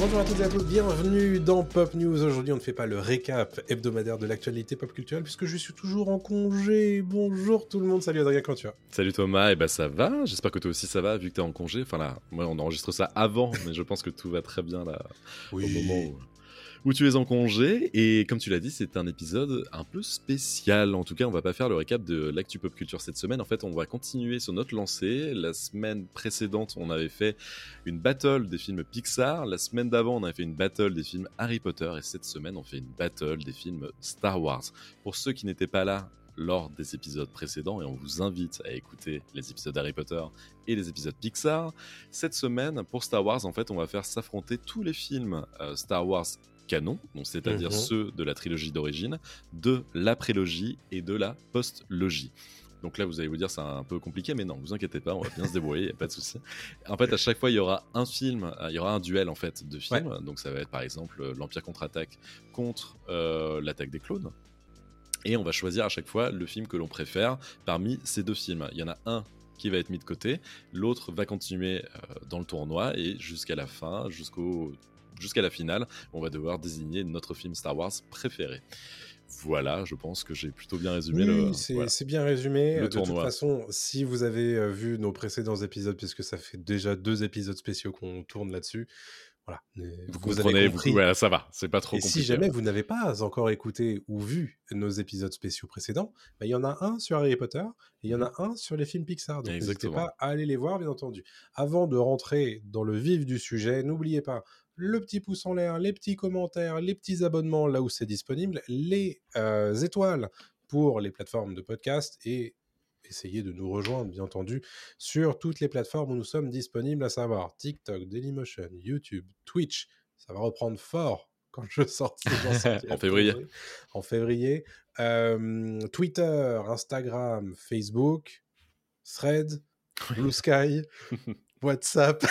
Bonjour à toutes et à tous, bienvenue dans Pop News. Aujourd'hui, on ne fait pas le récap hebdomadaire de l'actualité pop culturelle puisque je suis toujours en congé. Bonjour tout le monde, salut Adrien, comment tu vas? Salut Thomas, et bah ça va, j'espère que toi aussi ça va vu que t'es en congé. Enfin là, moi on enregistre ça avant, mais je pense que tout va très bien là au moment où, où tu es en congé. Et comme tu l'as dit, c'est un épisode un peu spécial. En tout cas, on va pas faire le récap de l'actu pop culture cette semaine. En fait, on va continuer sur notre lancée. La semaine précédente, on avait fait une battle des films Pixar. La semaine d'avant, on avait fait une battle des films Harry Potter. Et cette semaine, on fait une battle des films Star Wars. Pour ceux qui n'étaient pas là lors des épisodes précédents, et on vous invite à écouter les épisodes Harry Potter et les épisodes Pixar. Cette semaine, pour Star Wars, en fait, on va faire s'affronter tous les films euh, Star Wars canon, donc c'est-à-dire Mhm. ceux de la trilogie d'origine, de la prélogie et de la post-logie. Donc là, vous allez vous dire, c'est un peu compliqué, mais non, vous inquiétez pas, on va bien se débrouiller, il a pas de souci. En fait, à chaque fois, il y aura un film, euh, il y aura un duel en fait de films. Donc ça va être par exemple euh, l'Empire contre-attaque contre euh, l'attaque des clones. Et on va choisir à chaque fois le film que l'on préfère parmi ces deux films. Il y en a un qui va être mis de côté, l'autre va continuer euh, dans le tournoi et jusqu'à la fin, jusqu'au jusqu'à la finale, on va devoir désigner notre film Star Wars préféré. Voilà, je pense que j'ai plutôt bien résumé Oui, le. c'est voilà. bien résumé. Le de toute façon, si vous avez euh, vu nos précédents épisodes, puisque ça fait déjà deux épisodes spéciaux qu'on tourne là-dessus, voilà. euh, Vous, avez comprenez, vous, compris. voilà, ça va, c'est pas trop Et compliqué. si jamais vous n'avez pas encore écouté ou vu nos épisodes spéciaux précédents, bah, il y en a un sur Harry Potter et il y en a un sur les films Pixar. Donc n'hésitez pas à aller les voir, bien entendu. Avant de rentrer dans le vif du sujet, n'oubliez pas le petit pouce en l'air, les petits commentaires, les petits abonnements là où c'est disponible, les euh, étoiles pour les plateformes de podcast et essayez de nous rejoindre, bien entendu, sur toutes les plateformes où nous sommes disponibles, à savoir TikTok, Dailymotion, YouTube, Twitch. Ça va reprendre fort quand je sortirai En février. En février. Euh, Twitter, Instagram, Facebook, Thread, Blue Sky, WhatsApp.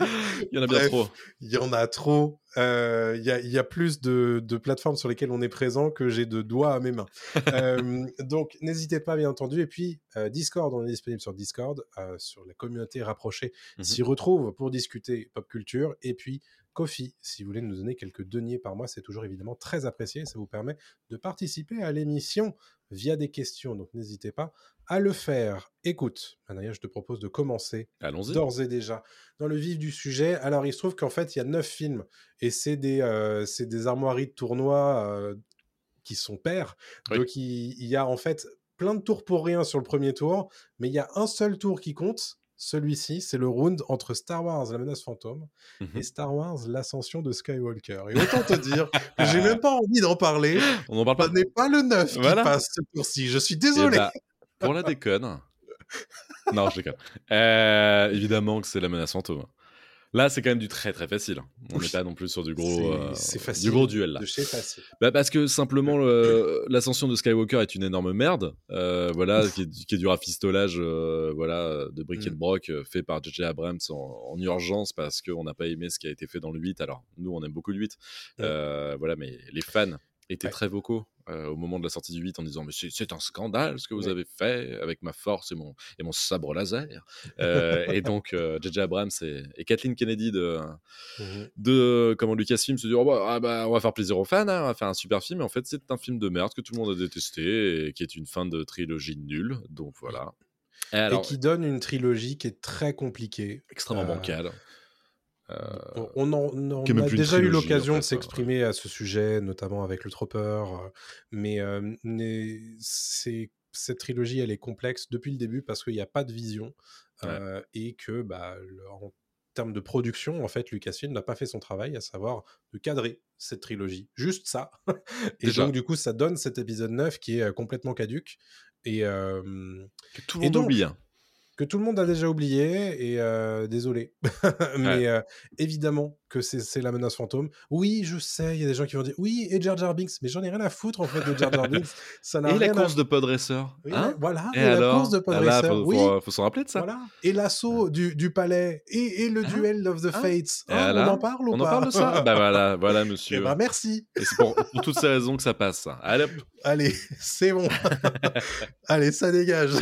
Il y en a bien Bref, trop. Il y en a trop. Euh, Il y, a, il y a plus de, de plateformes sur lesquelles on est présent que j'ai de doigts à mes mains. Euh, donc, n'hésitez pas, bien entendu. Et puis, euh, Discord, on est disponible sur Discord, sur la communauté rapprochée Mhm. s'y retrouve pour discuter pop culture. Et puis, Si vous voulez nous donner quelques deniers par mois, c'est toujours évidemment très apprécié. Ça vous permet de participer à l'émission via des questions. Donc, n'hésitez pas à le faire. Écoute, Adrien, je te propose de commencer d'ores et déjà dans le vif du sujet. Alors, il se trouve qu'en fait, il y a neuf films et c'est des, euh, des armoiries de tournois euh, qui sont pairs. Oui. Donc, il, il y a en fait plein de tours pour rien sur le premier tour, mais il y a un seul tour qui compte. Celui-ci, c'est le round entre Star Wars, la menace fantôme, Mhm. et Star Wars, l'ascension de Skywalker. Et autant te dire que j'ai même pas envie d'en parler. On n'en parle pas. Ce n'est pas le 9 Voilà. qui passe ce tour-ci. Je suis Eh désolé. bah, pour la déconne. non, je déconne. Euh, évidemment que c'est la menace fantôme. Là, c'est quand même du très très facile. On n'est pas non plus sur du gros, euh, facile. du gros duel là. Facile. Bah parce que simplement le- l'ascension de Skywalker est une énorme merde, euh, voilà, qui est, qui est du rafistolage, euh, voilà, de brick de Mm. broc fait par J.J. Abrams en, en urgence parce qu'on n'a pas aimé ce qui a été fait dans le 8. Alors nous, on aime beaucoup le 8, Ouais. euh, voilà, mais les fans étaient Ouais. très vocaux euh, au moment de la sortie du 8 en disant mais c'est- un scandale ce que vous Ouais. avez fait avec ma force et mon, et mon sabre laser. Euh, et donc euh, J.J. Abrams et, et Kathleen Kennedy de, Mhm. de comment Lucasfilm se dit oh, bah, ah bah, on va faire plaisir aux fans, hein, on va faire un super film. Et en fait, c'est un film de merde que tout le monde a détesté et qui est une fin de trilogie nulle. Donc voilà. Et alors, et qui donne une trilogie qui est très compliquée. extrêmement euh, bancale. On, on en- on a déjà eu l'occasion en de fait, s'exprimer à ce sujet, notamment avec le Tropper, euh, mais, euh, mais cette trilogie, elle est complexe depuis le début parce qu'il n'y a pas de vision euh, et que, bah, le- en termes de production, en fait, Lucasfilm n'a pas fait son travail, à savoir de cadrer cette trilogie. Juste ça. et Déjà. donc, du coup, ça donne cet épisode 9 qui est euh, complètement caduque. Et, euh, tout le monde donc, oublie. hein. Que tout le monde a déjà oublié et euh, désolé. Mais euh, évidemment que c'est la menace fantôme. Oui, je sais, il y a des gens qui vont dire oui, et Jar Jar Binks, mais j'en ai rien à foutre en fait de Jar Jar Binks. Ça n'a et la course. Oui, hein? voilà, et, alors la course de pod ah oui. faut, faut s'en rappeler de ça. Voilà. Et l'assaut du, du, palais et, et le Hein? duel of the Hein? Fates. Et Hein, on en parle ou On pas? en parle de ça? Bah voilà, voilà monsieur. ben, merci. Et c'est pour, pour toutes ces raisons que ça passe. Allez. Allez, c'est bon. Allez, ça dégage.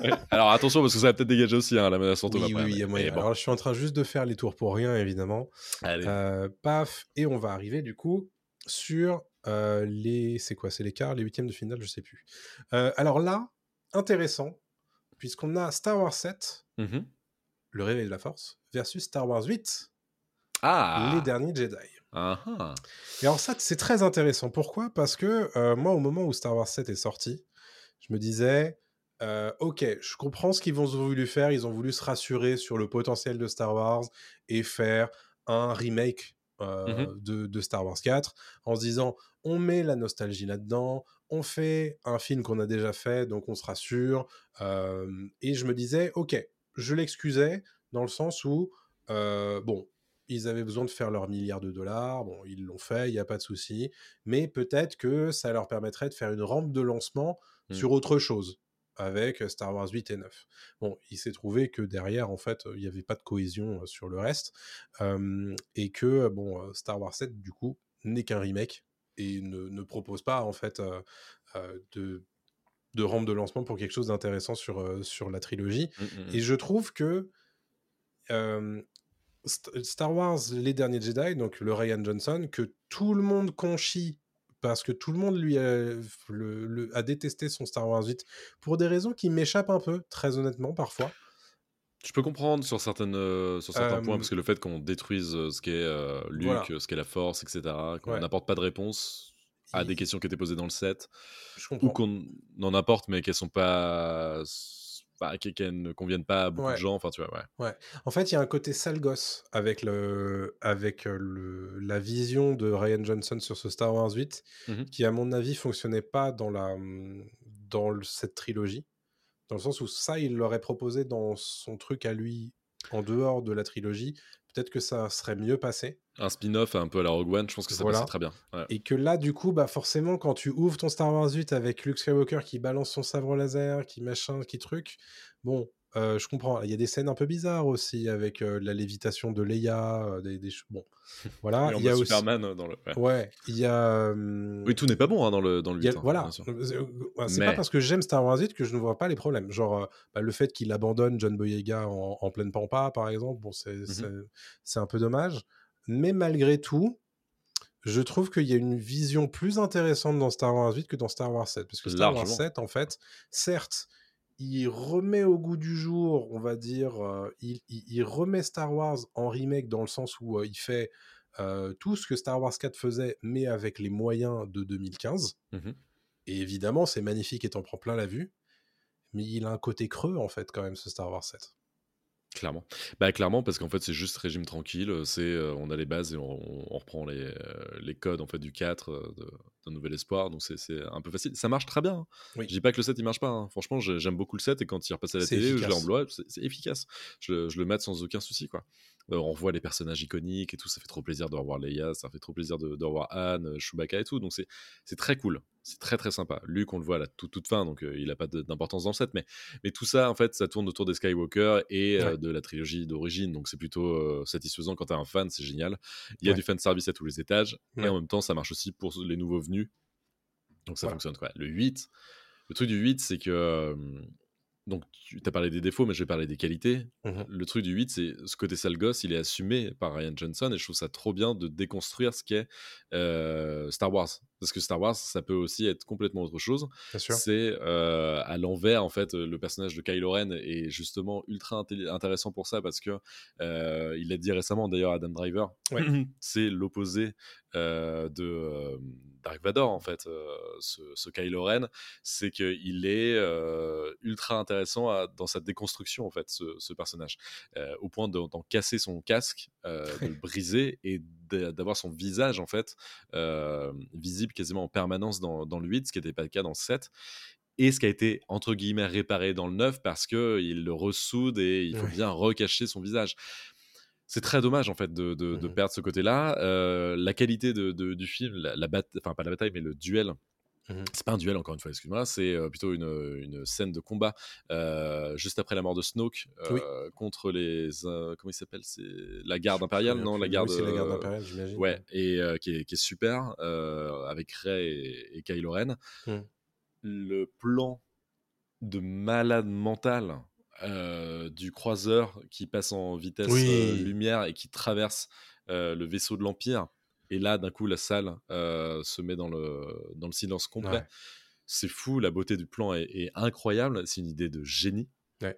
Ouais. Alors attention parce que ça va peut-être dégager aussi la menace fantôme Oui, oui, après. oui, mais- moyen. mais bon. Alors, je suis en train juste de faire les tours pour rien, évidemment. Euh, paf, et on va arriver du coup sur euh, les. C'est quoi C'est les quarts, les huitièmes de finale, je sais plus. Euh, alors là, intéressant, puisqu'on a Star Wars 7, Mhm. le réveil de la force, versus Star Wars 8, Ah les derniers Jedi. Et alors ça, c'est très intéressant. Pourquoi? Parce que moi, au moment où Star Wars 7 est sorti, je me disais, euh, ok, je comprends ce qu'ils ont voulu faire. Ils ont voulu se rassurer sur le potentiel de Star Wars et faire un remake euh, de, de Star Wars 4 en se disant, on met la nostalgie là-dedans, on fait un film qu'on a déjà fait, donc on se rassure. Euh, et je me disais, ok, je l'excusais dans le sens où, euh, bon, ils avaient besoin de faire leur milliard de dollars, bon, ils l'ont fait, il n'y a pas de souci, mais peut-être que ça leur permettrait de faire une rampe de lancement Mm. sur autre chose avec Star Wars 8 et 9. Bon, il s'est trouvé que derrière, en fait, il n'y avait pas de cohésion sur le reste, euh, et que, bon, Star Wars 7, du coup, n'est qu'un remake, et ne, ne propose pas, en fait, euh, de, de rampe de lancement pour quelque chose d'intéressant sur, sur la trilogie. Mm, mm, mm. Et je trouve que St- Star Wars, les derniers Jedi, donc le Ryan Johnson, que tout le monde conchit parce que tout le monde lui a, le- le- a détesté son Star Wars 8 pour des raisons qui m'échappent un peu, très honnêtement, parfois. Je peux comprendre sur, certaines, euh, sur certains Euh, points, parce que le fait qu'on détruise ce qu'est euh, Luke, Voilà. ce qu'est la Force, etc., qu'on Ouais. n'apporte pas de réponse à Il- des questions qui étaient posées dans le set, ou qu'on en apporte, mais qu'elles sont pas. Bah, ne conviennent pas à beaucoup Ouais. de gens, enfin tu vois, ouais. En fait, il y a un côté sale gosse avec, le, avec euh, le, la vision de Ryan Johnson sur ce Star Wars 8, Mhm. qui, à mon avis, fonctionnait pas dans, la, hum, dans le- cette trilogie. Dans le sens où ça, il l'aurait proposé dans son truc à lui, en dehors de la trilogie. Peut-être que ça serait mieux passé. Un spin-off un peu à la Rogue One, je pense que ça Voilà. passait très bien. Ouais. Et que là, du coup, bah forcément, quand tu ouvres ton Star Wars 8 avec Luke Skywalker qui balance son sabre laser, qui machin, qui truc, bon, euh, je comprends. Il y a des scènes un peu bizarres aussi avec euh, la lévitation de Leia, euh, des, des bon, voilà. Il y a aussi, Superman dans le. ouais. ouais, il y a, Oui, tout n'est pas bon hein, dans le, dans le il y a- 8. hein, voilà. euh, C'est Mais- pas parce que j'aime Star Wars 8 que je ne vois pas les problèmes. Genre, bah, le fait qu'il abandonne John Boyega en, en pleine pampa, par exemple, bon, c'est c'est un peu dommage. Mais malgré tout, je trouve qu'il y a une vision plus intéressante dans Star Wars 8 que dans Star Wars 7. Parce que Star Wars Largement. 7, en fait, certes, il remet au goût du jour, on va dire, euh, il, il- il remet Star Wars en remake dans le sens où euh, il fait euh, tout ce que Star Wars 4 faisait, mais avec les moyens de 2015. Mhm. Et évidemment, c'est magnifique et t'en prends plein la vue. Mais il a un côté creux, en fait, quand même, ce Star Wars 7. Clairement. Bah clairement parce qu'en fait c'est juste régime tranquille, c'est euh, on a les bases et on, on reprend les, euh, les codes en fait du 4 euh, de, d'un nouvel espoir donc c'est c'est un peu facile. Ça marche très bien. hein. Oui. Je dis pas que le 7 il marche pas. hein. Franchement j'ai- j'aime beaucoup le 7 et quand il repasse à la télé je efficace. Blu-ray, c'est c'est efficace. Je, je le mate sans aucun souci quoi. Euh, on revoit les personnages iconiques et tout, ça fait trop plaisir de revoir Leia, ça fait trop plaisir de, de revoir Anne, euh, Chewbacca et tout donc c'est c'est très cool. C'est très très sympa. Luke on le voit à la toute, toute fin donc euh, il a pas d'importance dans le 7 mais mais tout ça, en fait, ça tourne autour des Skywalker et euh, Ouais. de la trilogie d'origine. Donc, c'est plutôt satisfaisant quand t'es un fan, c'est génial. Il y a Ouais. du fan service à tous les étages. Ouais. Et en même temps, ça marche aussi pour les nouveaux venus. Donc, ça fonctionne quoi. Le 8, le truc du 8, c'est que. Donc, tu as parlé des défauts, mais je vais parler des qualités. Mhm. Le truc du 8, c'est ce côté sale gosse, il est assumé par Ryan Johnson et je trouve ça trop bien de déconstruire ce qu'est euh, Star Wars. Parce que Star Wars, ça peut aussi être complètement autre chose c'est euh, à l'envers en fait le personnage de Kylo Ren est justement ultra intéressant pour ça parce que euh, il l'a dit récemment d'ailleurs Adam Driver Ouais. c'est l'opposé euh, de Dark Vador en fait ce, ce Kylo Ren c'est qu'il est ultra intéressant à- dans sa déconstruction en fait ce, ce personnage Euh, au point de- d'en casser son casque euh, de le briser et d'a- d'avoir son visage en fait euh, visible quasiment en permanence dans, dans le 8, ce qui n'était pas le cas dans le 7. Et ce qui a été, entre guillemets, réparé dans le 9 parce qu'il le ressoude et il faut Ouais. bien recacher son visage. c'est très dommage en fait de, de, de perdre ce côté-là. Euh, la qualité de, du film, la, la bat- enfin pas la bataille, mais le duel. Mhm. C'est pas un duel encore une fois, excuse-moi, c'est plutôt une, une scène de combat euh, juste après la mort de Snoke euh, Oui. contre les euh, comment il s'appelle c'est la garde impériale non la garde Oui, c'est la garde impériale, j'imagine. ouais et qui, est, qui est super avec Rey et, et Kylo Ren Mhm. le plan de malade mental du croiseur qui passe en vitesse Oui. lumière et qui traverse le vaisseau de l'Empire. Et là, d'un coup, la salle euh, se met dans le, dans le silence complet. Ouais. C'est fou, la beauté du plan est, est incroyable. C'est une idée de génie. Ouais.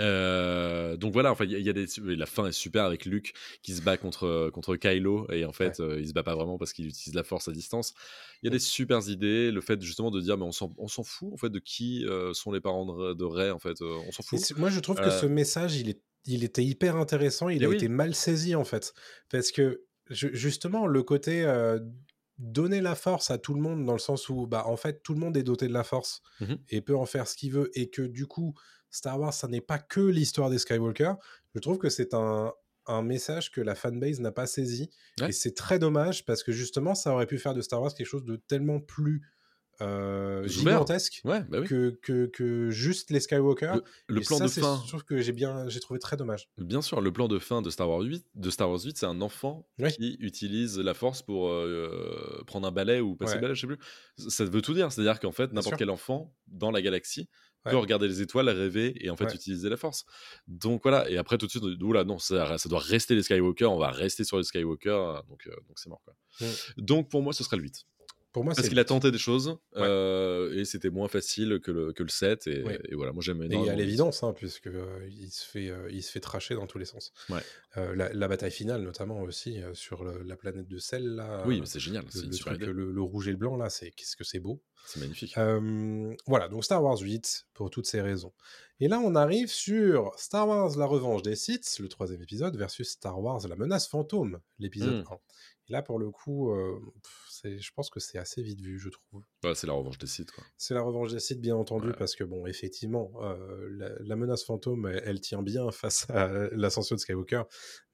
Euh, donc voilà, enfin, il y, a- il y a des, la fin est super avec Luke qui se bat contre, contre Kylo et en fait, euh, il se bat pas vraiment parce qu'il utilise la force à distance. Il y a des super idées, le fait justement de dire, mais on s'en fout en fait de qui euh, sont les parents de, de Rey en fait, on s'en fout. moi, je trouve que ce message, il, est, il était hyper intéressant. Il Eh a oui. été mal saisi, en fait. Parce que, ju- justement, le côté euh, donner la force à tout le monde, dans le sens où, bah, en fait, tout le monde est doté de la force Mhm. et peut en faire ce qu'il veut. Et que, du coup, Star Wars, ça n'est pas que l'histoire des Skywalker. Je trouve que c'est un, un message que la fanbase n'a pas saisi. Ouais. Et c'est très dommage parce que, justement, ça aurait pu faire de Star Wars quelque chose de tellement plus euh, gigantesque Ouais, bah oui. que, que, que juste les Skywalker. Le plan ça, de fin, Je trouve que j'ai bien, j'ai trouvé très dommage. bien sûr, le plan de fin de Star Wars 8, de Star Wars 8, c'est un enfant qui utilise la force pour euh, prendre un balai ou passer Ouais. le balai, je sais plus. Ça veut tout dire, c'est-à-dire qu'en fait, n'importe quel enfant dans la galaxie peut regarder les étoiles, rêver et en fait utiliser la force. Donc voilà, et après tout de suite, oula, non, ça, ça doit rester les Skywalker, on va rester sur les Skywalker, donc euh, donc c'est mort quoi. Donc pour moi, ce serait le 8. Pour moi, Parce qu'il a tenté des choses euh, et c'était moins facile que le, que le 7 et, Ouais. et voilà, moi j'aime Et énormément. à le huit. l'évidence, hein, puisque euh, il se fait, euh, il se fait tracher dans tous les sens. Ouais. Euh, la, la bataille finale, notamment aussi sur le- la planète de sel là. Oui, mais c'est génial, le, le truc, le, rouge et le blanc là, c'est qu'est-ce que c'est beau. C'est magnifique. Voilà, donc Star Wars 8 pour toutes ces raisons. Et là, on arrive sur Star Wars La Revanche des Sith, le troisième épisode, versus Star Wars La Menace Fantôme, l'épisode Mm. 1. Et là, pour le coup, pff, c'est- je pense que c'est assez vite vu, je trouve. Ouais, c'est la revanche des sites quoi. C'est la revanche des Sith, bien entendu, Ouais. parce que, bon, effectivement, euh, la, la menace fantôme, elle, elle tient bien face à l'ascension de Skywalker,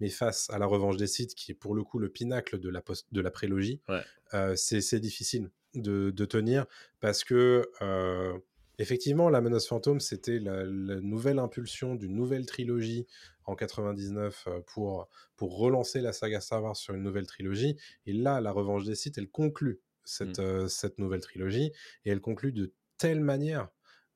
mais face à la revanche des Sith, qui est pour le coup le pinacle de la, post- de la prélogie, Ouais. euh, c'est c'est difficile de, de tenir, parce que, euh, effectivement, la menace fantôme, c'était la, la nouvelle impulsion d'une nouvelle trilogie en 99 euh, pour, pour relancer la saga Star Wars sur une nouvelle trilogie, et là, la revanche des Sith, elle conclut cette, Mm. euh, cette nouvelle trilogie, et elle conclut de telle manière.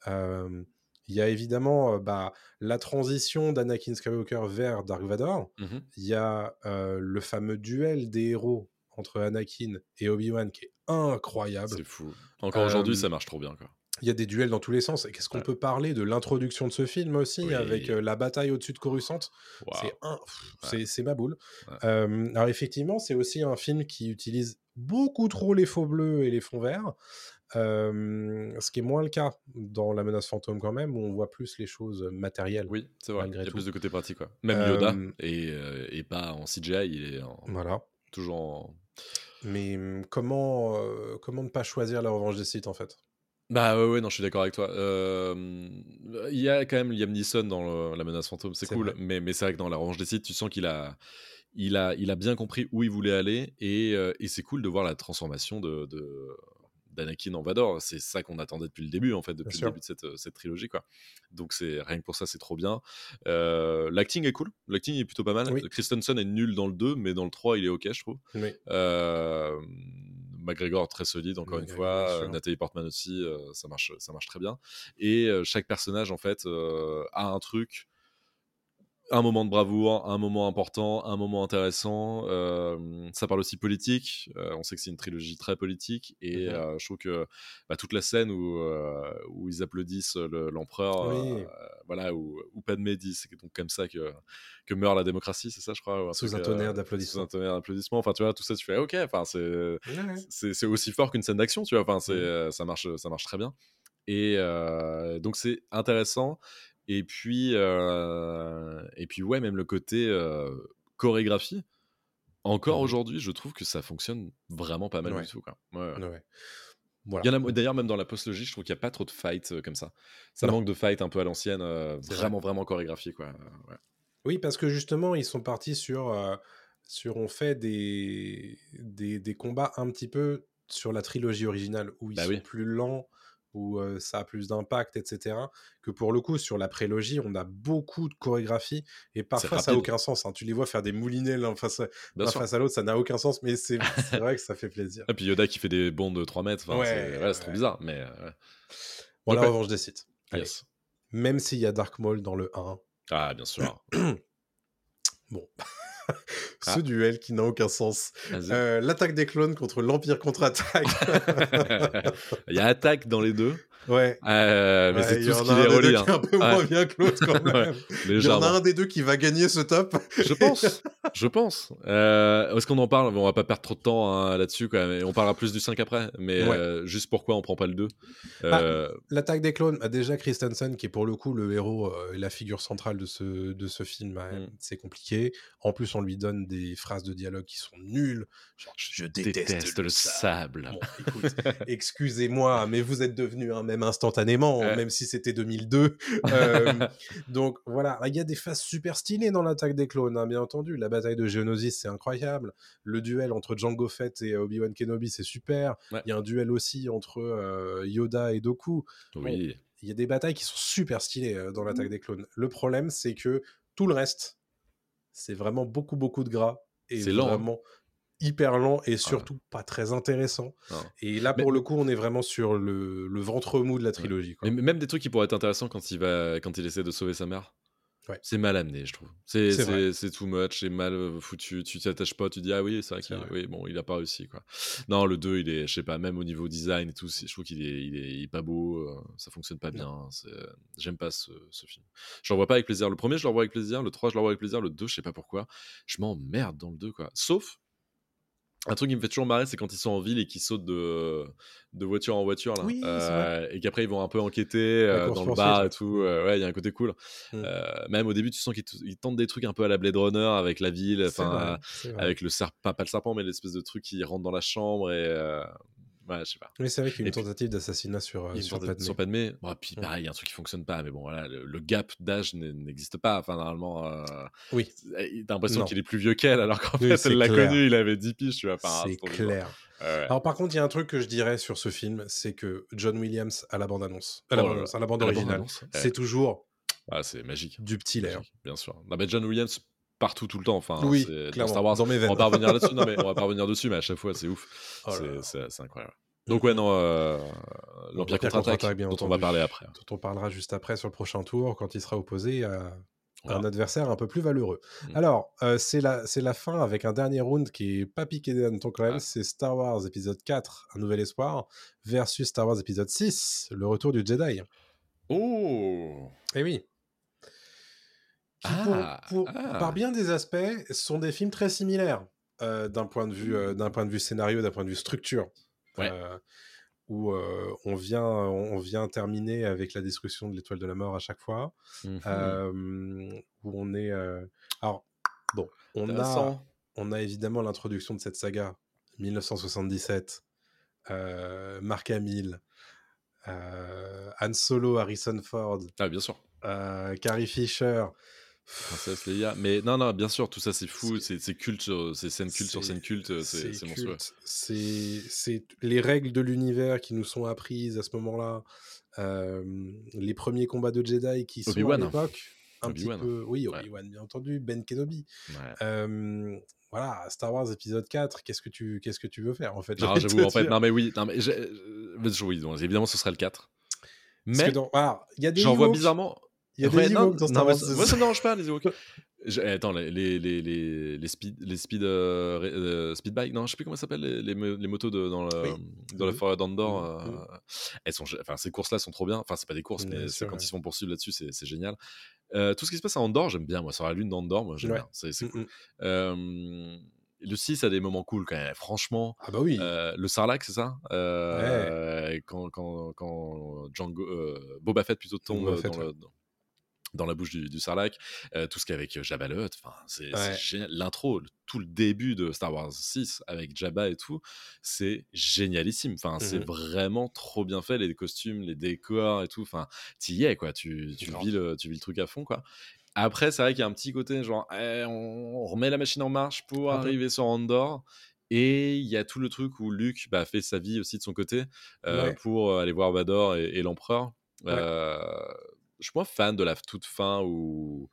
Euh, il y a évidemment euh, bah, la transition d'Anakin Skywalker vers Dark Vador. Mhm. Il y a euh, le fameux duel des héros entre Anakin et Obi-Wan qui est incroyable. C'est fou. Encore aujourd'hui, ça marche trop bien quoi. Il y a des duels dans tous les sens. Et qu'est-ce qu'on Ouais. peut parler de l'introduction de ce film aussi, Oui. avec euh, la bataille au-dessus de Coruscant? C'est un- Ouais. c'est- ma boule. Ouais. Euh, alors effectivement, c'est aussi un film qui utilise beaucoup trop les faux bleus et les fonds verts, euh, ce qui est moins le cas dans La Menace Fantôme quand même, où on voit plus les choses matérielles. Oui, c'est vrai. Il y a tout. plus de côté pratique quoi. Même Yoda et, euh, et pas en CGI, il est en- Voilà. toujours en... Mais comment, euh, comment ne pas choisir la revanche des sites en fait? Bah ouais, ouais, non, je suis d'accord avec toi. Euh, Il y a quand même Liam Neeson dans le- La Menace Fantôme, c'est cool. vrai. Mais, mais c'est vrai que dans La Revanche des Sith, tu sens qu'il a, il a, il a bien compris où il voulait aller. Et, euh, et c'est cool de voir la transformation de, d'Anakin en Vador. C'est ça qu'on attendait depuis le début, en fait, depuis le sûr. début de cette, cette trilogie. Quoi. Donc c'est rien que pour ça, c'est trop bien. Euh, L'acting est cool. L'acting est plutôt pas mal. Oui. Christensen est nul dans le 2, mais dans le 3, il est ok, je trouve. Oui. McGregor très solide encore une fois, euh. Nathalie Portman aussi, euh, ça marche, ça marche très bien. Et euh, chaque personnage en fait a un truc, un moment de bravoure, un moment important, un moment intéressant. euh, ça parle aussi politique. euh, on sait que c'est une trilogie très politique et Mhm. euh, je trouve que bah, toute la scène où, où ils applaudissent le- l'empereur, Oui. euh, voilà, où, où Padmé dit c'est donc comme ça que, que meurt la démocratie, c'est ça je crois. ou un Sous truc, un tonnerre Sous d'applaudissements. un tonnerre d'applaudissements. Enfin tu vois tout ça tu fais ok. Enfin c'est Ouais. aussi fort qu'une scène d'action, tu vois. Enfin, euh, ça marche, ça marche très bien. Et donc c'est intéressant. Et puis, euh, et puis ouais, même le côté euh, chorégraphie. Encore Mhm. aujourd'hui, je trouve que ça fonctionne vraiment pas mal Ouais. du tout. Quoi. Ouais. Voilà. Il y en a, d'ailleurs, même dans la postlogie, je trouve qu'il n'y a pas trop de fights euh, comme ça. Ça Non. manque de fights un peu à l'ancienne, euh, C'est vraiment, vraiment chorégraphié. Quoi. Ouais. Oui, parce que justement, ils sont partis sur, euh, sur on fait des, des, des combats un petit peu sur la trilogie originale, où ils Bah sont oui. plus lents, où euh, ça a plus d'impact, etc. Que pour le coup, sur la prélogie, on a beaucoup de chorégraphie, et parfois ça n'a aucun sens. hein. Tu les vois faire des moulinets l'un face face à l'autre, ça n'a aucun sens, mais c'est vrai que ça fait plaisir. Et puis Yoda qui fait des bonds de 3 mètres, Ouais, c'est ouais, trop bizarre, mais euh. Bon, Donc, la revanche des sites. Yes. Même s'il y a Dark Maul dans le 1, Ah, bien sûr. bon. Ah. Ce duel qui n'a aucun sens. Euh, L'attaque des clones contre l'Empire contre-attaque. Il y a attaque dans les deux, ouais. euh, mais Ouais, c'est tout ce qui les relie. hein. qui est un peu moins Ouais. bien que l'autre quand Ouais, même. Il y en a un des deux qui va gagner ce top. Je pense, je pense. Euh, Est-ce qu'on en parle? On va pas perdre trop de temps hein, là-dessus quand même. Et On parlera plus du 5 après, mais Ouais. euh, juste pourquoi on prend pas le 2 Bah, L'attaque des clones, bah, déjà Christensen, qui est pour le coup le héros euh, et la figure centrale de ce, de ce film, bah, Mm. c'est compliqué. En plus, on lui donne des phrases de dialogue qui sont nulles. Genre, je déteste, le sable. Bon, excusez-moi, mais vous êtes devenu un même instantanément, Ouais. même si c'était 2002. Euh, donc voilà, il y a des phases super stylées dans l'attaque des clones, hein, bien entendu. La bataille de Geonosis, c'est incroyable. Le duel entre Jango Fett et Obi-Wan Kenobi, c'est super. Il Ouais. y a un duel aussi entre euh, Yoda et Doku. Oui. Il y a des batailles qui sont super stylées euh, dans l'attaque des clones. Le problème, c'est que tout le reste, c'est vraiment beaucoup, beaucoup de gras. Et C'est lent, hein. Hyper lent et surtout pas très intéressant. Non. Et là, Mais- pour le coup, on est vraiment sur le, le ventre mou de la trilogie. quoi. Mais même des trucs qui pourraient être intéressants quand il va, quand il essaie de sauver sa mère. Ouais. C'est mal amené, je trouve. C'est too much, c'est mal euh, foutu. Tu t'y attaches pas, tu dis ah oui, c'est vrai qu'il oui, bon, il a pas réussi quoi. Non, le 2, il est, je sais pas, même au niveau design et tout, je trouve qu'il est, il est, il est pas beau, euh, ça fonctionne pas bien. J'aime pas ce, ce film. Je le revois pas avec plaisir. Le premier, je le revois avec plaisir. Le 3, je le revois avec plaisir. Le 2, je sais pas pourquoi. Je m'emmerde dans le 2 quoi. Sauf un truc qui me fait toujours marrer, c'est quand ils sont en ville et qu'ils sautent de, de voiture en voiture là, Oui, Euh, et qu'après ils vont un peu enquêter euh, dans le bar et tout. euh, ouais, il y a un côté cool. Mm. Euh, même au début, tu sens qu'ils tentent des trucs un peu à la Blade Runner avec la ville, enfin avec le serpent, pas le serpent, mais l'espèce de truc qui rentre dans la chambre et euh, ouais, je sais pas. Oui, c'est vrai qu'il y a une puis- tentative d'assassinat sur, euh, Il y a une sur Padmé. sur Padmé. Bon, puis Mm. pareil, il y a un truc qui fonctionne pas, mais bon, voilà, le, le gap d'âge n'existe pas. Enfin, normalement, euh, Oui, t'as l'impression Non. qu'il est plus vieux qu'elle, alors qu'en Oui, fait, elle l'a clair. connu, il avait 10 piges, tu vois. C'est clair. Ouais. Alors par contre, il y a un truc que je dirais sur ce film, c'est que John Williams à la bande-annonce, à la Oh bande-annonce, à la bande À la originale, c'est toujours Ah, c'est magique. du petit. Magique, Bien sûr. Non, mais John Williams partout tout le temps. Enfin, Oui, dans Star Wars. dans mes On va revenir là-dessus. Non, mais on va pas revenir dessus, mais à chaque fois, c'est ouf. Oh C'est- incroyable. Donc ouais, non, euh, l'Empire contre-attaque, dont on va parler après. dont on parlera juste après sur le prochain tour, quand il sera opposé à Voilà. un adversaire un peu plus valeureux. Mm. Alors, euh, c'est la, c'est la fin avec un dernier round qui est pas piqué des hannetons quand même. Ah. C'est Star Wars épisode 4, Un Nouvel Espoir, versus Star Wars épisode 6, Le Retour du Jedi. Oh Eh oui. Qui, Ah, pour- pour- ah. Par bien des aspects, sont des films très similaires euh, d'un point, de vue, euh, d'un point de vue scénario, d'un point de vue structure. Ouais. Euh, où euh, on, vient, on vient terminer avec la destruction de l'étoile de la mort à chaque fois. Mhm. Euh, où on est. euh, Alors, bon, on a, on a évidemment l'introduction de cette saga 1977, euh, Mark Hamill, euh, Han Solo, Harrison Ford, Ah, bien sûr. euh, Carrie Fisher. Princesse Leia. Mais non, non, bien sûr, tout ça c'est fou, c'est culte, c'est scène culte sur C'est- scène culte, c'est c'est monstrueux. C'est c'est les règles de l'univers qui nous sont apprises à ce moment-là. euh, les premiers combats de Jedi qui sont à l'époque un petit peu. Oui, Ouais. Obi-Wan, bien entendu. Ben Kenobi. Ouais. Euh, voilà, Star Wars épisode 4, qu'est-ce que tu qu'est-ce que tu veux faire en fait Non, j'avoue, en fait, non, mais oui, non, mais euh, oui, donc, évidemment, ce serait le 4. Parce que Mais ah, j'en vois bizarrement. Il y a Ouais, des Ewoks dans Star Wars. moi, ça me dérange pas, les Ewoks. Je- eh, attends, les, les, les, les, speed, les speed, euh, euh, speed bike, non, je sais plus comment ça s'appelle, les, les, mo- les motos de, dans, le, Oui. dans la forêt d'Andor. Mhm. euh, elles sont, gé- enfin, ces courses-là sont trop bien. Enfin, c'est pas des courses, mais sûr, quand ouais. ils se font poursuivre là-dessus, c'est c'est génial. Euh, tout ce qui se passe à Andorre, j'aime bien, moi, sur la lune d'Andorre, moi, j'aime Ouais. bien. C'est c'est Mm, cool. mm. Euh, le 6 a des moments cool quand même, franchement. Ah bah oui. Le Sarlacc, c'est ça? Quand, quand, quand Django, Boba Fett plutôt tombe Boba Fett, dans, le- dans- dans la bouche du, du Sarlacc, euh, tout ce qui est avec Jabba le Hutt, c'est c'est Ouais. génial. L'intro, tout le début de Star Wars 6 avec Jabba et tout, c'est génialissime. Enfin, c'est Mhm. vraiment trop bien fait, les costumes, les décors et tout. Enfin, t'y es, quoi. Tu, tu, vis le, tu vis le truc à fond, quoi. Après, c'est vrai qu'il y a un petit côté genre, eh, on remet la machine en marche pour arriver sur Andorre. Et il y a tout le truc où Luke bah, fait sa vie aussi de son côté euh, Ouais. pour aller voir Vador et, et l'empereur. Ouais. Euh, je suis moins fan de la toute fin où,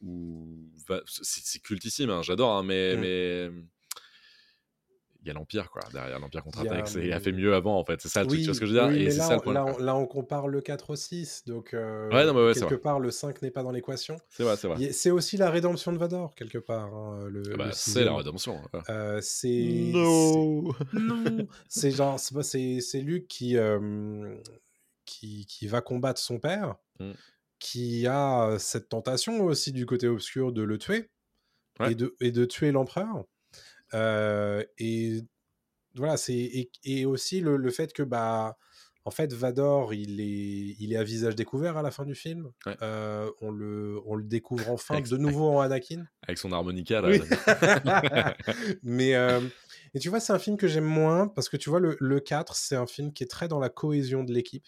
où Va- c'est c'est cultissime, hein, j'adore, hein, mais Mm. mais il y a l'empire quoi derrière l'empire contre-attaque. Il a, c'est- Il a fait mieux avant en fait. C'est ça le truc, tu vois ce que je veux dire? Oui, Et mais c'est là, ça le on, problème. là, quoi. on, là, on compare le 4 au 6, donc euh, Ouais, non, mais ouais, c'est quelque vrai. part, le 5 n'est pas dans l'équation. C'est vrai, c'est vrai. C'est aussi la rédemption de Vador, quelque part. hein, le, Ah bah, le c'est la rédemption. ouais. Euh, c'est No. c'est- non. c'est genre c'est pas- c'est c'est Luke qui euh, qui qui va combattre son père, Mm. qui a cette tentation aussi du côté obscur de le tuer Ouais. et de et de tuer l'empereur. Euh, et voilà, c'est et, et aussi le, le fait que bah en fait Vador il est il est à visage découvert à la fin du film. Ouais. Euh, on le on le découvre enfin Avec- de nouveau en Anakin. Avec son harmonica là. Oui. Mais euh, et tu vois, c'est un film que j'aime moins parce que tu vois, le, le 4, c'est un film qui est très dans la cohésion de l'équipe.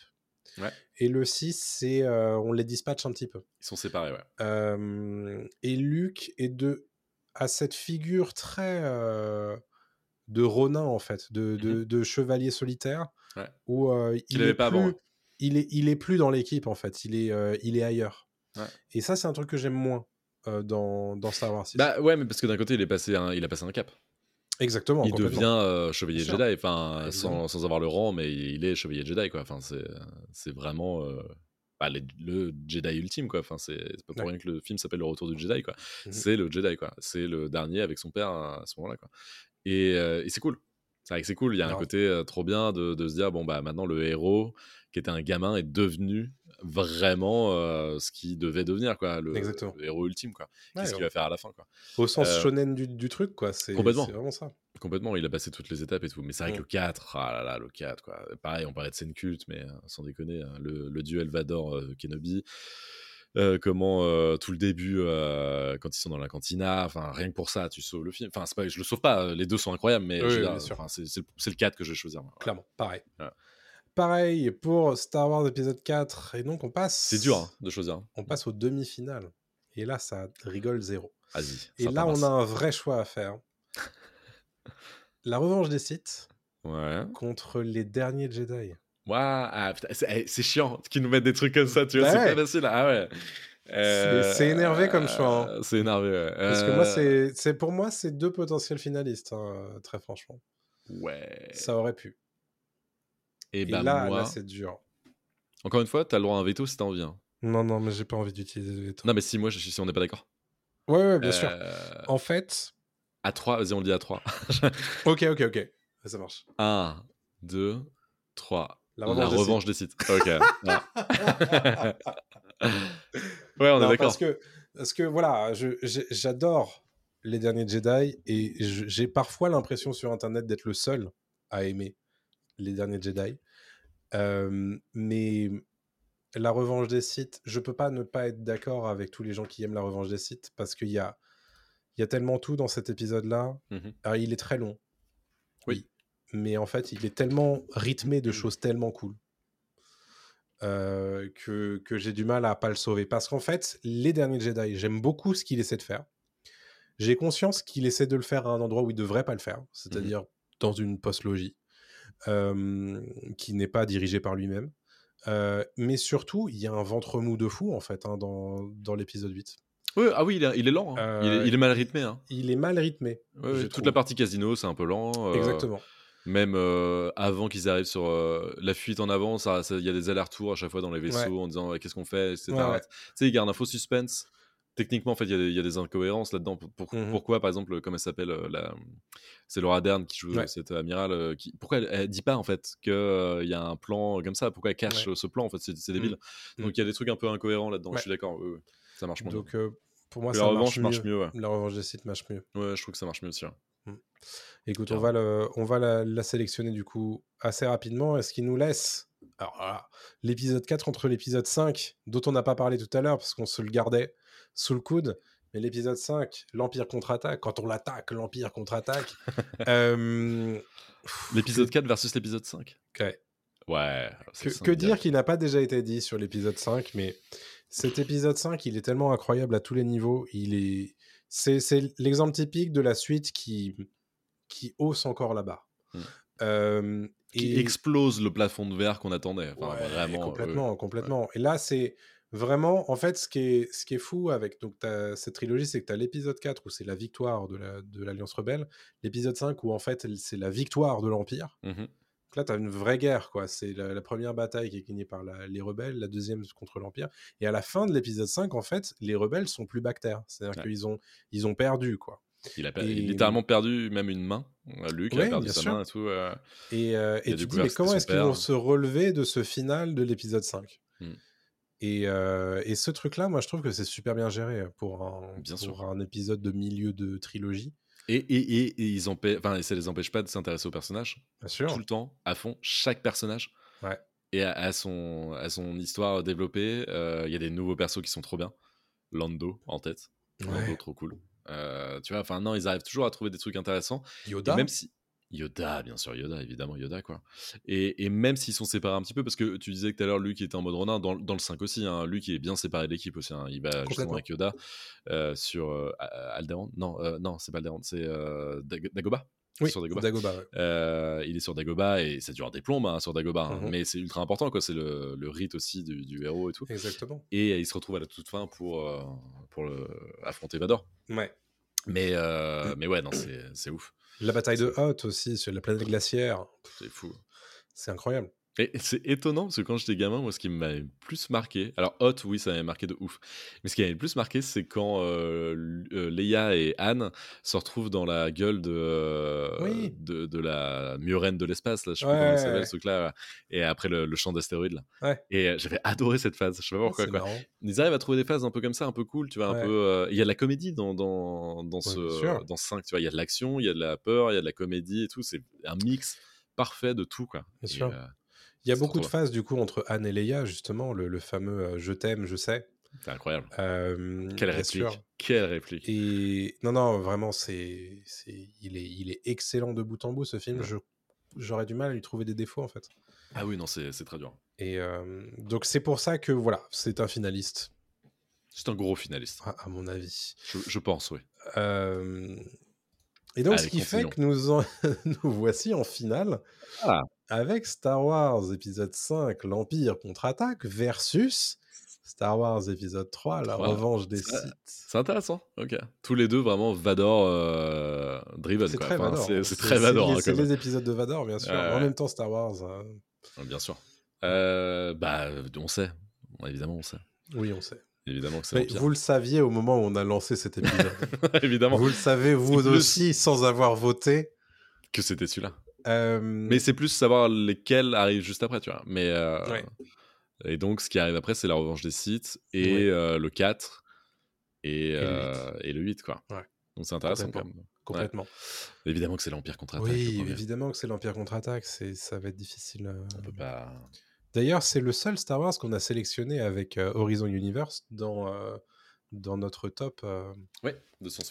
Ouais. Et le 6, c'est euh, on les dispatche un petit peu. Ils sont séparés, ouais. Euh, et Luc est de a cette figure très euh, de Ronin en fait, de, de, de chevalier solitaire, Mhm. Ouais. où il avait est pas plus, avant, hein. il est il est plus dans l'équipe en fait, il est il est ailleurs. Ouais. Et ça, c'est un truc que j'aime moins dans, dans Star Wars 6. Bah ouais, mais parce que d'un côté, il, est passé un, il a passé un cap. Exactement. il devient euh, chevalier. Jedi, enfin, sans, sans avoir le rang, mais il est chevalier Jedi, quoi. Enfin, c'est, c'est vraiment euh, bah, les- le Jedi ultime, quoi. Enfin, c'est, pas pour Ouais. rien que le film s'appelle Le Retour du Jedi, quoi. Mhm. C'est le Jedi, quoi. C'est le dernier avec son père à ce moment-là, quoi. Et, euh, et c'est cool. C'est vrai que c'est cool. Il y a un Alors- côté euh, trop bien de, de se dire, bon, bah maintenant, le héros, qui était un gamin, est devenu vraiment euh, ce qu'il devait devenir, quoi. Le, le héros ultime, quoi. Ouais, Qu'est-ce qu'il va faire à la fin, quoi. Au sens Euh, shonen du, du truc, quoi. C'est vraiment ça. Complètement, il a passé toutes les étapes et tout. Mais c'est vrai que Mm. le 4, ah là là, le 4, quoi. Pareil, on parlait de scène culte, mais euh, sans déconner, hein, le, le duel Vador-Kenobi, euh, comment euh, tout le début, euh, quand ils sont dans la cantina, enfin, rien que pour ça, tu sauves le film. Enfin, c'est pas, je le sauve pas, les deux sont incroyables, mais Oui, c'est le- c'est le 4 que je vais choisir. moi. Clairement, pareil. Ouais. Pareil pour Star Wars épisode 4. Et donc, on passe. C'est dur hein, de choisir. On passe aux demi-finales. Et là, ça rigole zéro. Vas-y. Et là, on a un vrai choix à faire. La revanche des Ouais. contre les derniers Jedi. Ouah, ah, c'est eh, c'est chiant qu'ils nous mettent des trucs comme ça, tu vois, Bah c'est pas facile. Ah ouais. C'est- c'est énervé comme choix, hein. euh, C'est énervé, ouais. Parce que moi, Euh, c'est pour moi, c'est deux potentiels finalistes, hein, très franchement. Ouais. Ça aurait pu. Et, Et bah, là, moi, là c'est dur. encore une fois, t'as le droit à un veto si t'as envie. hein. Non, non, mais j'ai pas envie d'utiliser le veto. Non, mais si moi, je- si on n'est pas d'accord. Ouais, ouais, bien sûr. Euh, En fait, À 3, vas-y, on le dit à 3. ok, ok, ok. Ça marche. 1, 2, 3. La La revanche revanche, des des sites. Ok. ouais, on Non, est d'accord. Parce que, parce que voilà, j'adore les derniers Jedi et j'ai parfois l'impression sur Internet d'être le seul à aimer les derniers Jedi. Euh, mais la revanche des Sith, je peux pas ne pas être d'accord avec tous les gens qui aiment la revanche des Sith parce qu'il y a, y a tellement tout dans cet épisode-là. Mhm. Alors, il est très long. Oui. Mais en fait, il est tellement rythmé de choses tellement cool euh, que, que j'ai du mal à pas le sauver. Parce qu'en fait, les derniers Jedi, j'aime beaucoup ce qu'il essaie de faire. J'ai conscience qu'il essaie de le faire à un endroit où il devrait pas le faire, c'est-à-dire dans une post-logie euh, qui n'est pas dirigée par lui-même. Euh, mais surtout, il y a un ventre mou de fou en fait hein, dans, dans l'épisode 8. Ouais, ah oui, il est, il est lent. hein. il, est, il est mal rythmé. Hein. Il est mal rythmé. Ouais, toute trouve. la partie casino, c'est un peu lent. euh, Exactement. Même euh, avant qu'ils arrivent sur euh, la fuite en avant, ça- ça- il y a des allers-retours à chaque fois dans les vaisseaux Ouais. en disant ouais, qu'est-ce qu'on fait, etc. Ouais. Tu sais, ils gardent un faux suspense. Techniquement, en fait, il y a des- il y, a des incohérences là-dedans. Pour- pour- Mhm. Pourquoi, par exemple, comme elle s'appelle, euh, la... c'est Laura Dern qui joue cette amirale. qui... Pourquoi elle, elle dit pas en fait qu'il y a un plan comme ça? Pourquoi elle cache ce plan En fait, c'est débile. Mhm. Donc il y a des trucs un peu incohérents là-dedans. Je suis d'accord. Ça marche moins. Donc pour moi, ça la revanche marche mieux. mieux. ouais. La revanche des Sith marche mieux. Ouais, je trouve que ça marche mieux aussi. Écoute, on va, le, on va la, la sélectionner du coup assez rapidement. Est-ce qu'il nous laisse? Alors, voilà, l'épisode 4 entre l'épisode 5, dont on n'a pas parlé tout à l'heure parce qu'on se le gardait sous le coude, mais l'épisode 5, l'Empire contre-attaque, quand on l'attaque, l'Empire contre-attaque. euh, L'épisode 4 versus l'épisode 5. ouais. Ouais. Que, que dire qu'il n'a pas déjà été dit sur l'épisode 5, mais cet épisode 5, il est tellement incroyable à tous les niveaux. Il est, c'est, c'est l'exemple typique de la suite qui, qui hausse encore la barre. Mm. Euh, Qui et- explose le plafond de verre qu'on attendait. Enfin, Ouais, vraiment. complètement, euh, complètement. Et là, c'est vraiment, en fait, ce qui est, ce qui est fou avec donc, cette trilogie, c'est que tu as l'épisode 4 où c'est la victoire de, la, de l'Alliance Rebelle, l'épisode 5 où en fait c'est la victoire de l'Empire. mhm. Donc là, tu as une vraie guerre, quoi. C'est la, la première bataille qui est gagnée par la- les rebelles, la deuxième contre l'Empire. Et à la fin de l'épisode 5, en fait, les rebelles sont plus bactères. C'est-à-dire Ouais. qu'ils ont, ils ont perdu, quoi. Il a per- Et- il a littéralement perdu même une main. Euh, Luc Ouais, a perdu sa sûr. main et tout. euh, Et, euh, et tu dis, mais comment est-ce qu'ils vont se relever de ce final de l'épisode 5 Mm. et, euh, et ce truc-là, moi, je trouve que c'est super bien géré pour un, Bien pour sûr. un épisode de milieu de trilogie. Et, et, et, et ils empê- enfin, ça les empêche pas de s'intéresser aux personnages Bien sûr. tout le temps, à fond, chaque personnage. Ouais. Et à, à son, à son histoire développée, euh, il y a des nouveaux persos qui sont trop bien. Lando en tête. Lando, Ouais. trop cool. Euh, tu vois, enfin, non, ils arrivent toujours à trouver des trucs intéressants. Yoda. Et même si. Yoda, bien sûr, Yoda, évidemment, Yoda, quoi. Et, et même s'ils sont séparés un petit peu, parce que tu disais que tout à l'heure, Luke était en mode Ronin, dans, dans le 5 aussi, hein, Luke est bien séparé de l'équipe aussi. hein. Il va justement avec Yoda euh, sur euh, Alderaan? Non, euh, non, c'est pas Alderaan, c'est euh, Dag- Dagobah? oui, sur ouais. Euh, il est sur Dagobah et ça dure des plombes hein, sur Dagobah, hein. Mhm. mais c'est ultra important, quoi. C'est le, le rite aussi du, du héros et tout. Exactement. Et il se retrouve à la toute fin pour, pour le, affronter Vador. Ouais. Mais, euh, mais ouais, non, c'est c'est ouf. La bataille de Hoth aussi, sur la planète glaciaire. C'est fou. C'est incroyable. Et c'est étonnant parce que quand j'étais gamin, moi, ce qui m'avait le plus marqué, alors Hot, oui, ça m'avait marqué de ouf, mais ce qui m'avait le plus marqué, c'est quand euh, euh, Leia et Anne se retrouvent dans la gueule de, euh, Oui. de, de la murène de l'espace, là, je sais Ouais, comment elle s'appelle, ouais. ce truc-là, et après le, le champ d'astéroïdes, là. Ouais. Et j'avais adoré cette phase, je sais pas pourquoi, c'est quoi. Ils arrivent à trouver des phases un peu comme ça, un peu cool, tu vois, un peu. euh, Il y a de la comédie dans, dans, dans ce dans ce 5, tu vois, il y a de l'action, il y a de la peur, il y a de la comédie et tout, c'est un mix parfait de tout, quoi. Bien Et, sûr. Il y a beaucoup de phases du coup entre Anne et Leia, justement, le, le fameux euh, je t'aime, je sais. c'est incroyable. Euh, Quelle réplique sûr. Quelle réplique Et non, non, vraiment, c'est, c'est, il est, il est excellent de bout en bout ce film. Ouais. Je, j'aurais du mal à lui trouver des défauts en fait. Ah oui, non, c'est c'est très dur. Et euh, donc c'est pour ça que voilà, c'est un finaliste C'est un gros finaliste. à, à mon avis. Je, je pense, oui. Euh, Et donc, Allez, ce qui fait que nous, en- nous voici en finale Ah. Avec Star Wars épisode 5, l'Empire contre-attaque, versus Star Wars épisode 3, la revanche des Sith. C'est intéressant. Ok. Tous les deux vraiment Vador euh, driven. C'est très Enfin, Vador. C'est hein. c'est très Vador. les- hein, C'est même. les épisodes de Vador, bien sûr. En même temps, Star Wars. euh, Bien sûr. Euh, bah, on sait. Évidemment, on sait. Oui, on sait. Évidemment que c'est Mais vous le saviez au moment où on a lancé cet épisode. Évidemment vous le savez, vous aussi, sans avoir voté. que c'était celui-là. Euh, Mais c'est plus savoir lesquels arrivent juste après, tu vois. Mais, euh, Ouais. Et donc, ce qui arrive après, c'est la revanche des Sith et Ouais. euh, le 4 et, le et le 8, quoi. Ouais. Donc, c'est intéressant quand même. complètement. Évidemment que c'est l'Empire contre-attaque. Oui, le évidemment que c'est l'Empire contre-attaque. Ça va être difficile. On peut pas. D'ailleurs, c'est le seul Star Wars qu'on a sélectionné avec Horizon Universe dans, dans notre top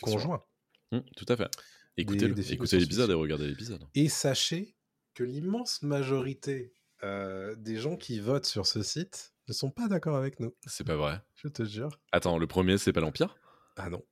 conjoint. Hum, tout à fait. De écoutez l'épisode et regardez l'épisode. Et sachez que l'immense majorité euh, des gens qui votent sur ce site ne sont pas d'accord avec nous. C'est pas vrai. Je te jure. Attends, le premier, c'est pas l'Empire? Ah non.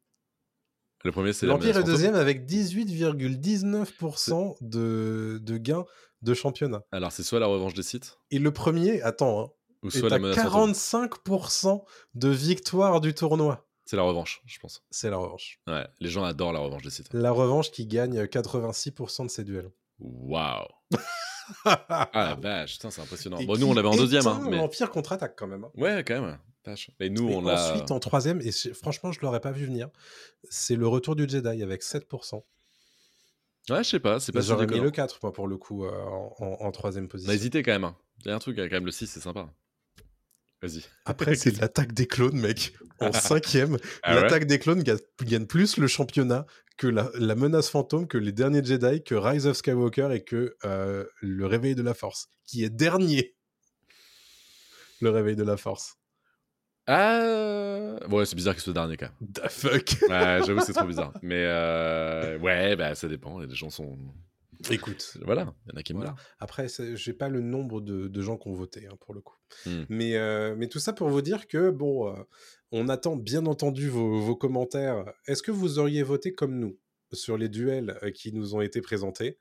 Le premier, c'est L'Empire est deuxième avec 18,19% de, de gains de championnat. Alors, c'est soit la revanche des Sith, Et le premier, attends, hein, ou est soit la à menace fantôme. 45% de victoire du tournoi. C'est la revanche, je pense. C'est la revanche. Ouais, les gens adorent la revanche des Sith. La revanche qui gagne 86% de ses duels. Waouh Ah la vache, c'est impressionnant. Et Bon, nous, on l'avait en deuxième, hein, mais... L'Empire contre-attaque quand même. hein. Ouais, quand même. Et nous, Et on l'a... ensuite, en troisième, et franchement, je l'aurais pas vu venir, c'est le retour du Jedi avec 7%. Ouais, je sais pas, c'est pas J'aurais mis le 4, moi, pour le coup, euh, en, en- en troisième On position. a hésité quand même. hein. Il y a un truc, quand même, le 6, c'est sympa. Vas-y. Après, c'est l'attaque des clones, mec. En cinquième, Ah ouais l'attaque des clones ga- gagne plus le championnat que la, la menace fantôme, que les derniers Jedi, que Rise of Skywalker et que euh, le réveil de la Force, qui est dernier. Le réveil de la Force. Ah Ouais, c'est bizarre qu'il soit dernier, quand même. The fuck Ouais, j'avoue, c'est trop bizarre. Mais euh, ouais, bah ça dépend. Les gens sont... Écoute, voilà, il y en a qui Voilà. Après, j'ai pas le nombre de, de gens qui ont voté hein, pour le coup. Hmm. Mais, euh, mais tout ça pour vous dire que bon, euh, on attend bien entendu vos, vos commentaires. Est-ce que vous auriez voté comme nous sur les duels euh, qui nous ont été présentés?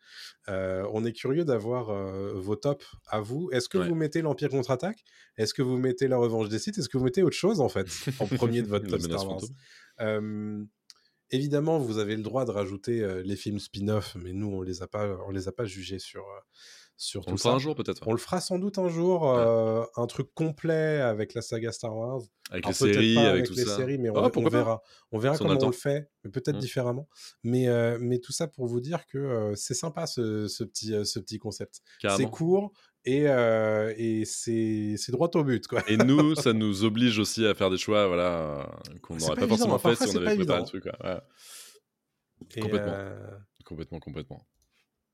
Euh, On est curieux d'avoir euh, vos tops à vous. Est-ce que Ouais. vous mettez l'Empire contre-attaque? Est-ce que vous mettez la Revanche des Sith? Est-ce que vous mettez autre chose en fait en premier de votre top Star Wars? Euh, Évidemment, vous avez le droit de rajouter les films spin-off, mais nous, on les on les a pas jugés sur On le fera un jour peut-être. On le fera sans doute un jour, euh, un truc complet avec la saga Star Wars. Avec Alors, les séries, pas avec tout les ça. séries, mais on, Ah, on verra. On verra Si comment on le fait, mais peut-être Mm. différemment. Mais, euh, mais tout ça pour vous dire que euh, c'est sympa ce, ce petit, ce petit concept. C'est court et, euh, et c'est droit au but. Quoi. Et nous, ça nous oblige aussi à faire des choix, voilà, qu'on n'aurait pas forcément fait parfois, si on avait préparé le truc. quoi. Ouais. Et, Complètement. euh, Complètement, complètement.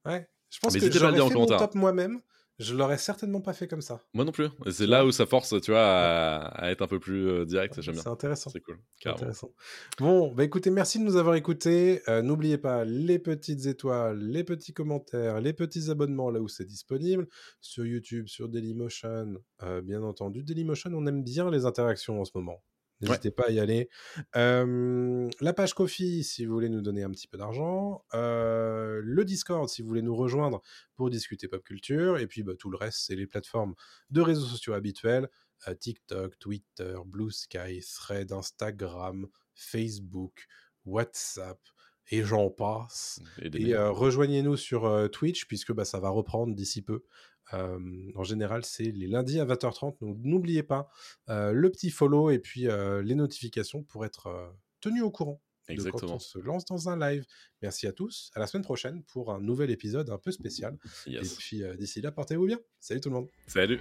ouais. Je pense Mais que j'aurais fait mon top moi-même. Je l'aurais certainement pas fait comme ça. Moi non plus. C'est là où ça force, tu vois, à, à être un peu plus euh, direct. J'aime bien. C'est intéressant. C'est cool. Intéressant. Bon, bah écoutez, merci de nous avoir écoutés. Euh, N'oubliez pas les petites étoiles, les petits commentaires, les petits abonnements là où c'est disponible, sur YouTube, sur Dailymotion, euh, bien entendu. Dailymotion, on aime bien les interactions en ce moment. N'hésitez pas à y aller. Euh, la page Kofi, si vous voulez nous donner un petit peu d'argent. Euh, le Discord, si vous voulez nous rejoindre pour discuter pop culture. Et puis bah, tout le reste, c'est les plateformes de réseaux sociaux habituels. euh, TikTok, Twitter, Blue Sky, Thread, Instagram, Facebook, WhatsApp, et j'en passe. Et euh, rejoignez-nous sur euh, Twitch, puisque bah, ça va reprendre d'ici peu. Euh, en général, c'est les lundis à 20h30. Donc n'oubliez pas euh, le petit follow et puis euh, les notifications pour être tenu au courant de quand Exactement. on se lance dans un live. Merci à tous. À la semaine prochaine pour un nouvel épisode un peu spécial. Et puis d'ici là, portez-vous bien. Salut tout le monde. Salut.